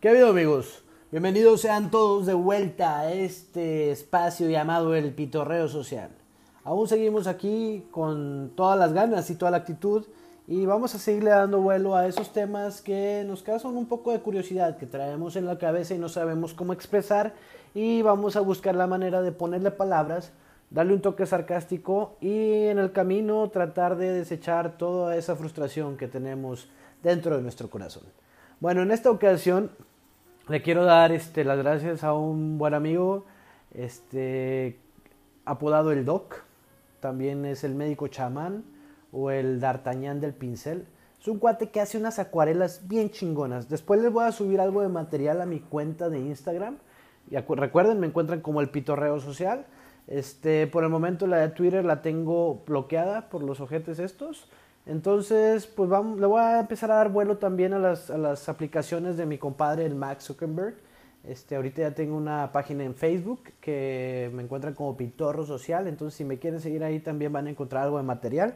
¿Qué ha habido amigos? Bienvenidos sean todos de vuelta a este espacio llamado el pitorreo social. Aún seguimos aquí con todas las ganas y toda la actitud y vamos a seguirle dando vuelo a esos temas que nos causan un poco de curiosidad, que traemos en la cabeza y no sabemos cómo expresar y vamos a buscar la manera de ponerle palabras, darle un toque sarcástico y en el camino tratar de desechar toda esa frustración que tenemos dentro de nuestro corazón. Bueno, en esta ocasión le quiero dar este, las gracias a un buen amigo, este, apodado el Doc, también es el médico chamán o el D'Artagnan del pincel. Es un cuate que hace unas acuarelas bien chingonas. Después les voy a subir algo de material a mi cuenta de Instagram. Recuerden, me encuentran como el pitorreo social. Este, por el momento la de Twitter la tengo bloqueada por los ojetes estos. Entonces, pues vamos, le voy a empezar a dar vuelo también a las, a las aplicaciones de mi compadre, el Max Zuckerberg. Este, ahorita ya tengo una página en Facebook que me encuentran como Pitorro Social. Entonces, si me quieren seguir ahí, también van a encontrar algo de material.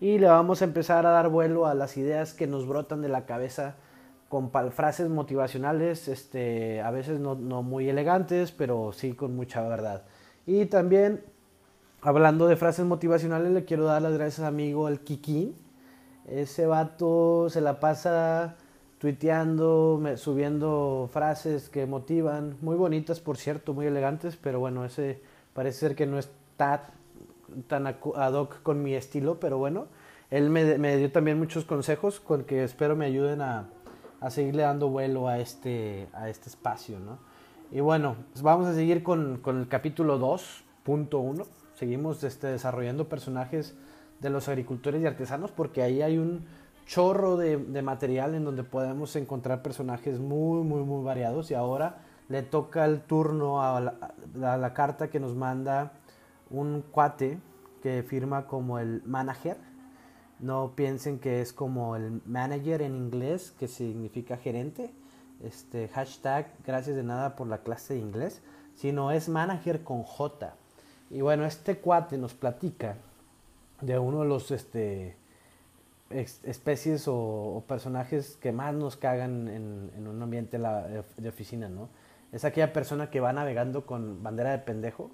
Y le vamos a empezar a dar vuelo a las ideas que nos brotan de la cabeza con frases motivacionales, este, a veces no, no muy elegantes, pero sí con mucha verdad. Y también, hablando de frases motivacionales, le quiero dar las gracias a amigo el Kiki, ese vato se la pasa tuiteando, subiendo frases que motivan, muy bonitas por cierto, muy elegantes, pero bueno, ese parece ser que no está tan ad hoc con mi estilo, pero bueno, él me, dio también muchos consejos con que espero me ayuden a, seguirle dando vuelo a este, a este espacio, ¿no? Y bueno, pues vamos a seguir con, con el capítulo 2.1, seguimos este, desarrollando personajes de los agricultores y artesanos porque ahí hay un chorro de, material en donde podemos encontrar personajes muy, muy, muy variados y ahora le toca el turno a la, carta que nos manda un cuate que firma como el manager. No piensen que es como el manager en inglés, que significa gerente. Este hashtag, gracias de nada por la clase de inglés, sino es manager con J. Y bueno, este cuate nos platica de uno de los este, especies o, personajes que más nos cagan en, un ambiente de oficina, ¿no? Es aquella persona que va navegando con bandera de pendejo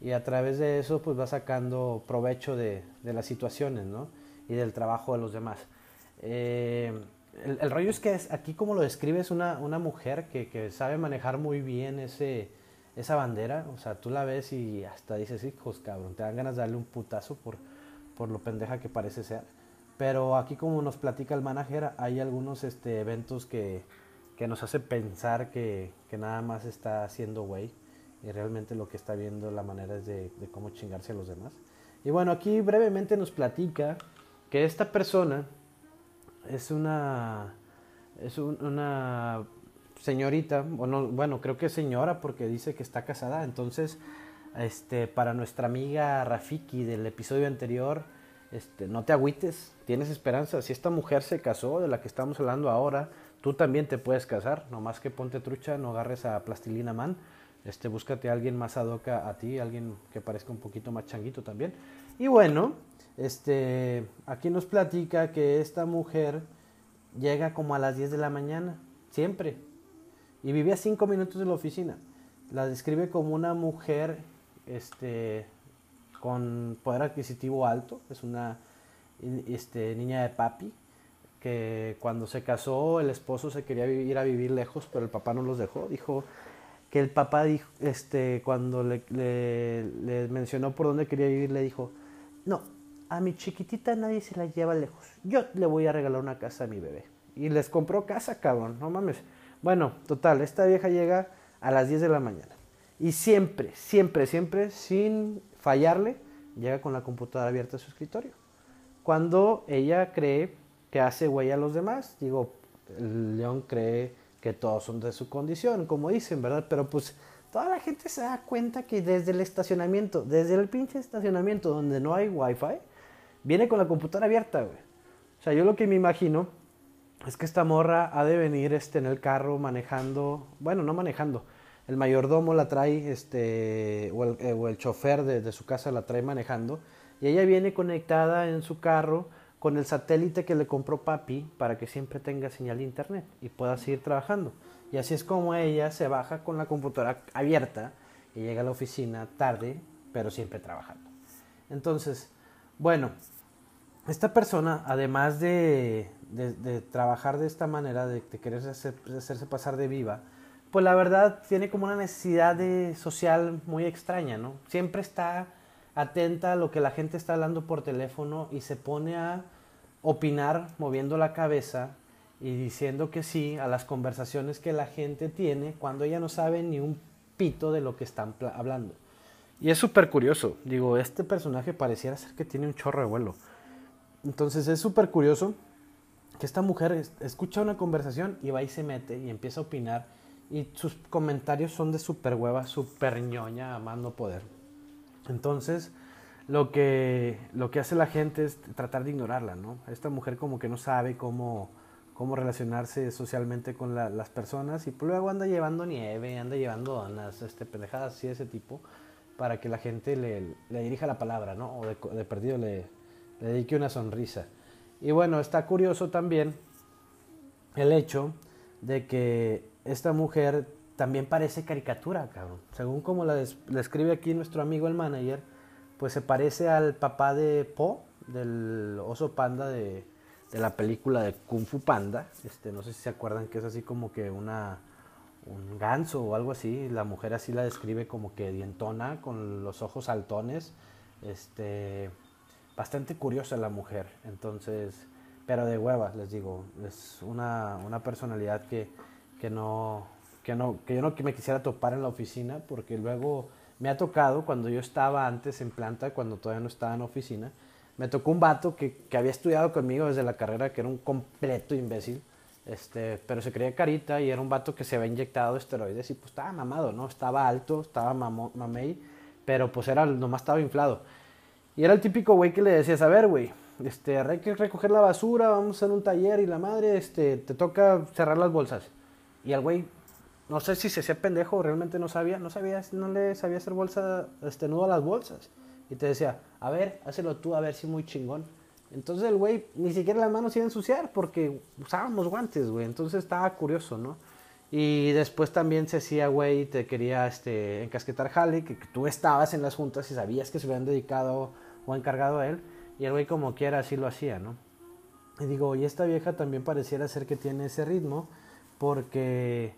y a través de eso pues va sacando provecho de, las situaciones, ¿no? Y del trabajo de los demás. Eh, el, rollo es que aquí como lo describe es una, una mujer que, que, sabe manejar muy bien ese, esa bandera, o sea, tú la ves y hasta dices, hijos, cabrón, te dan ganas de darle un putazo por, por lo pendeja que parece ser. Pero aquí como nos platica el manager, hay algunos este, eventos que, que nos hace pensar que, que, nada más está haciendo güey y realmente lo que está viendo la manera es de, cómo chingarse a los demás. Y bueno, aquí brevemente nos platica que esta persona es una, es una señorita, bueno, bueno, creo que es señora porque dice que está casada, entonces este, para nuestra amiga Rafiki del episodio anterior, este, no te agüites, tienes esperanza. Si esta mujer se casó, de la que estamos hablando ahora, tú también te puedes casar. Nomás que ponte trucha, no agarres a Plastilina Man. Este, búscate a alguien más adoca a ti, alguien que parezca un poquito más changuito también. Y bueno, este, aquí nos platica que esta mujer llega como a las 10 de la mañana, siempre. Y vivía 5 minutos de la oficina. La describe como una mujer este, con poder adquisitivo alto, es una este, niña de papi, que cuando se casó el esposo se quería ir a vivir lejos, pero el papá no los dejó, dijo que el papá dijo, este, cuando le, le, mencionó por dónde quería vivir, le dijo, no, a mi chiquitita nadie se la lleva lejos, yo le voy a regalar una casa a mi bebé. Y les compró casa, cabrón, no mames. Bueno, total, esta vieja llega a las 10 de la mañana. Y siempre, siempre, siempre, sin fallarle, llega con la computadora abierta a su escritorio. Cuando ella cree que hace güey a los demás, digo, el león cree que todos son de su condición, como dicen, ¿verdad? Pero pues toda la gente se da cuenta que desde el estacionamiento, desde el pinche estacionamiento donde no hay wifi, viene con la computadora abierta, güey. O sea, yo lo que me imagino es que esta morra ha de venir este, en el carro manejando, bueno, no manejando, el mayordomo la trae, este, o el, eh, chofer de, su casa la trae manejando, y ella viene conectada en su carro con el satélite que le compró papi para que siempre tenga señal de internet y pueda seguir trabajando. Y así es como ella se baja con la computadora abierta y llega a la oficina tarde, pero siempre trabajando. Entonces, bueno, esta persona, además de, trabajar de esta manera, de, querer hacerse pasar de viva, pues la verdad tiene como una necesidad de social muy extraña, ¿no? Siempre está atenta a lo que la gente está hablando por teléfono y se pone a opinar moviendo la cabeza y diciendo que sí a las conversaciones que la gente tiene cuando ella no sabe ni un pito de lo que están hablando. Y es súper curioso, digo, este personaje pareciera ser que tiene un chorro de vuelo. Entonces es súper curioso que esta mujer escucha una conversación y va y se mete y empieza a opinar y sus comentarios son de súper hueva, súper ñoña, amando poder. Entonces, lo que, lo que hace la gente es tratar de ignorarla, ¿no? Esta mujer como que no sabe cómo, cómo relacionarse socialmente con las personas y pues luego anda llevando nieve, anda llevando donas, este, pendejadas así de ese tipo, para que la gente le, le dirija la palabra, ¿no? O de, de perdido le, le dedique una sonrisa. Y bueno, está curioso también el hecho de que esta mujer también parece caricatura, cabrón. Según como la, describe aquí nuestro amigo el manager, pues se parece al papá de Po, del oso panda de, de, la película de Kung Fu Panda. Este, no sé si se acuerdan que es así como que una un ganso o algo así. La mujer así la describe como que dientona, con los ojos saltones. Este, bastante curiosa la mujer, entonces, pero de hueva, les digo, es una, una personalidad que, que, no, que, no, que yo no me quisiera topar en la oficina, porque luego me ha tocado, cuando yo estaba antes en planta, cuando todavía no estaba en oficina, me tocó un vato que, que había estudiado conmigo desde la carrera, que era un completo imbécil, este, pero se creía carita y era un vato que se había inyectado esteroides y pues estaba mamado, ¿no? Estaba alto, estaba mamey, pero pues era, nomás estaba inflado. Y era el típico güey que le decías, a ver, güey, este, hay que recoger la basura, vamos a hacer un taller y la madre, este, te toca cerrar las bolsas. Y al güey, no sé si se hacía pendejo realmente no sabía, no sabía, no le sabía hacer bolsa, este, nudo a las bolsas. Y te decía, a ver, hácelo tú, a ver si muy chingón. Entonces el güey ni siquiera las manos iba a ensuciar porque usábamos guantes, güey. Entonces estaba curioso, ¿no? Y después también se hacía, güey, te quería este, encasquetar jale, que, que, tú estabas en las juntas y sabías que se habían dedicado o encargado a él. Y el güey como quiera así lo hacía, ¿no? Y digo, y esta vieja también pareciera ser que tiene ese ritmo, porque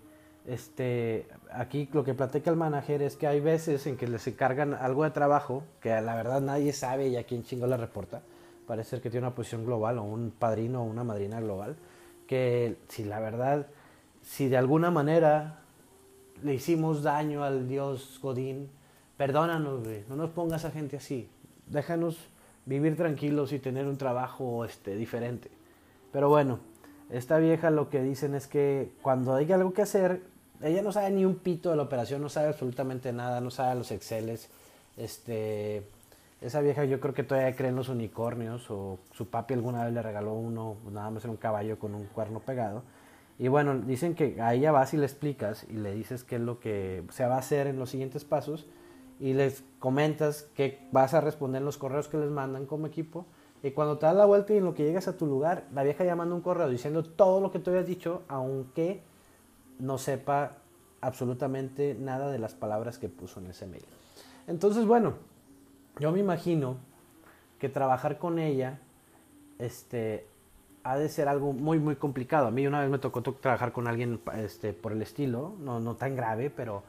este, aquí lo que platica el manager es que hay veces en que les encargan algo de trabajo, que la verdad nadie sabe y a quién chingo le reporta. Parece ser que tiene una posición global o un padrino o una madrina global, que si la verdad si de alguna manera le hicimos daño al Dios Godín, perdónanos, no nos pongas a gente así, déjanos vivir tranquilos y tener un trabajo este, diferente. Pero bueno, esta vieja lo que dicen es que cuando hay algo que hacer, ella no sabe ni un pito de la operación, no sabe absolutamente nada, no sabe los exceles. Este, esa vieja yo creo que todavía cree en los unicornios o su papi alguna vez le regaló uno, nada más era un caballo con un cuerno pegado. Y bueno, dicen que a ella vas y le explicas y le dices qué es lo que se va a hacer en los siguientes pasos y les comentas que vas a responder los correos que les mandan como equipo. Y cuando te das la vuelta y en lo que llegas a tu lugar, la vieja ya manda un correo diciendo todo lo que tú habías dicho, aunque no sepa absolutamente nada de las palabras que puso en ese mail. Entonces, bueno, yo me imagino que trabajar con ella este, ha de ser algo muy, muy complicado. A mí una vez me tocó trabajar con alguien este, por el estilo, no, no tan grave, pero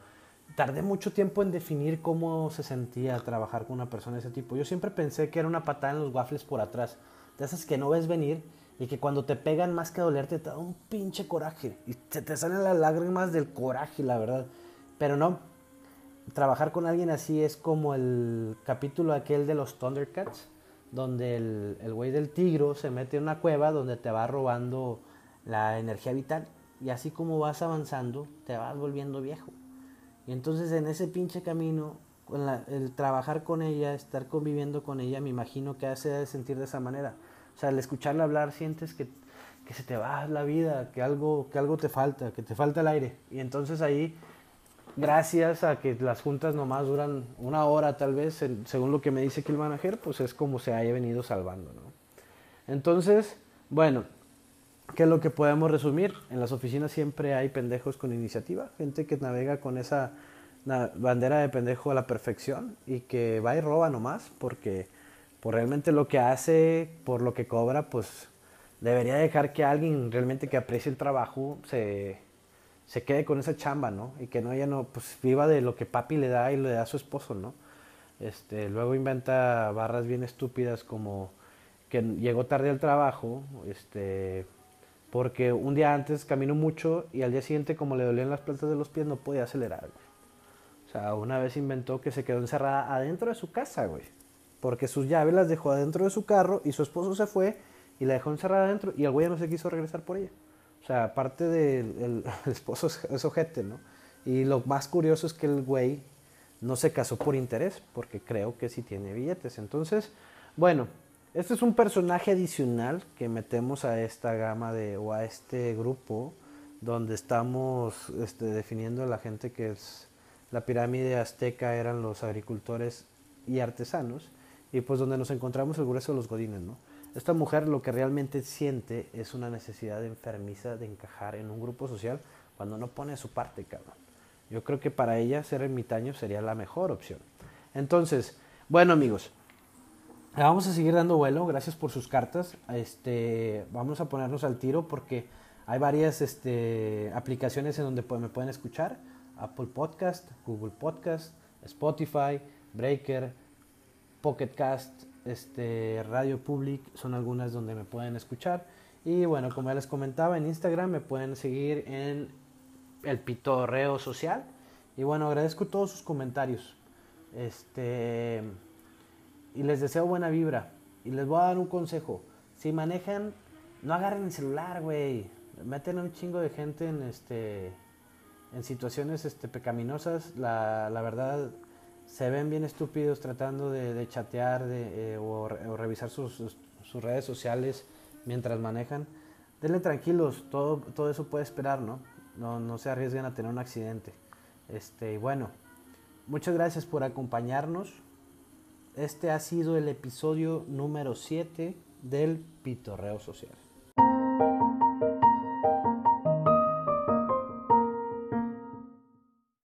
tardé mucho tiempo en definir cómo se sentía trabajar con una persona de ese tipo. Yo siempre pensé que era una patada en los waffles por atrás, de esas que no ves venir y que cuando te pegan más que dolerte te da un pinche coraje y te salen las lágrimas del coraje, la verdad. Pero no, trabajar con alguien así es como el capítulo aquel de los Thundercats donde el, güey del tigro se mete en una cueva donde te va robando la energía vital y así como vas avanzando te vas volviendo viejo. Y entonces en ese pinche camino, con el trabajar con ella, estar conviviendo con ella, me imagino que hace de sentir de esa manera. O sea, al escucharla hablar sientes que, que se te va la vida, que algo, que algo te falta, que te falta el aire. Y entonces ahí gracias a que las juntas nomás duran una hora tal vez, según lo que me dice aquí el manager, pues es como se haya venido salvando, ¿no? Entonces, bueno, ¿qué es lo que podemos resumir? En las oficinas siempre hay pendejos con iniciativa, gente que navega con esa bandera de pendejo a la perfección y que va y roba nomás porque por realmente lo que hace, por lo que cobra, pues debería dejar que alguien realmente que aprecie el trabajo se, se quede con esa chamba, ¿no? Y que no ella no, pues viva de lo que papi le da y le da a su esposo, ¿no? Este, luego inventa barras bien estúpidas como que llegó tarde al trabajo, este, porque un día antes caminó mucho y al día siguiente como le dolían las plantas de los pies no podía acelerar. O sea, una vez inventó que se quedó encerrada adentro de su casa, güey. Porque sus llaves las dejó adentro de su carro y su esposo se fue y la dejó encerrada adentro y el güey no se quiso regresar por ella. O sea, aparte del esposo es ojete, ¿no? Y lo más curioso es que el güey no se casó por interés, porque creo que sí tiene billetes. Entonces, bueno, este es un personaje adicional que metemos a esta gama de, o a este grupo, donde estamos este, definiendo a la gente que es la pirámide azteca eran los agricultores y artesanos, y pues donde nos encontramos el grueso de los godines, ¿no? Esta mujer lo que realmente siente es una necesidad enfermiza de encajar en un grupo social cuando no pone su parte, cabrón. Yo creo que para ella ser ermitaño sería la mejor opción. Entonces, bueno amigos, vamos a seguir dando vuelo, gracias por sus cartas. Este, vamos a ponernos al tiro porque hay varias este, aplicaciones en donde me pueden escuchar. Apple Podcast, Google Podcast, Spotify, Breaker, Pocket Cast, este, Radio Public, son algunas donde me pueden escuchar. Y bueno, como ya les comentaba, en Instagram me pueden seguir en el pitorreo social. Y bueno, agradezco todos sus comentarios. Este, y les deseo buena vibra. Y les voy a dar un consejo. Si manejan, no agarren el celular, güey. Meten a un chingo de gente en este en situaciones este, pecaminosas. La, la verdad, se ven bien estúpidos tratando de, chatear de, eh, o, revisar sus, sus, redes sociales mientras manejan. Denle tranquilos, todo, todo eso puede esperar, ¿no? no, no se arriesguen a tener un accidente. Este, bueno, muchas gracias por acompañarnos. Este ha sido el episodio número 7 del Pitorreo Social.